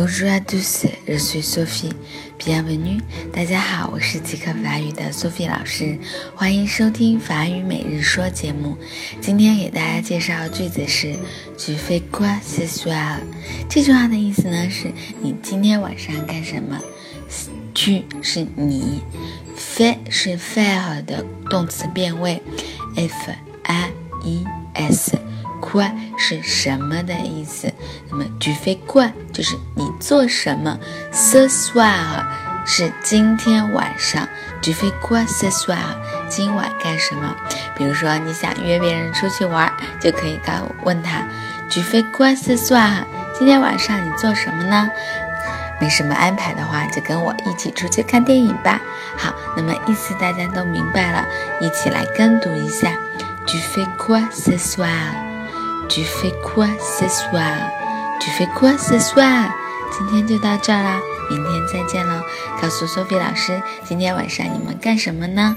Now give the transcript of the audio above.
Bonjour à tous, je suis Sophie. Bienvenue，大家好，我是即刻法语的 Sophie 老师，欢迎收听法语每日说节目。今天给大家介绍的句子是 Tu fais quoi ce soir？这句话的意思呢是你今天晚上干什么？Tu 是你，fais 是 faire 的动词变位，f a i s。是什么的意思？那么 tu vcu 就是你做什么？ce soir 是今天晚上，tu fais quoi ce soir 今晚干什么？比如说你想约别人出去玩，就可以告问他 tu fais quoi ce soir 今天晚上你做什么呢？没什么安排的话，就跟我一起出去看电影吧。好，那么意思大家都明白了，一起来跟读一下 tu fais quoi ce soir。Tu fais quoi ce soir? Tu fais quoi ce soir? 今天就到这儿啦，明天再见喽。告诉 Sophie 老师，今天晚上你们干什么呢？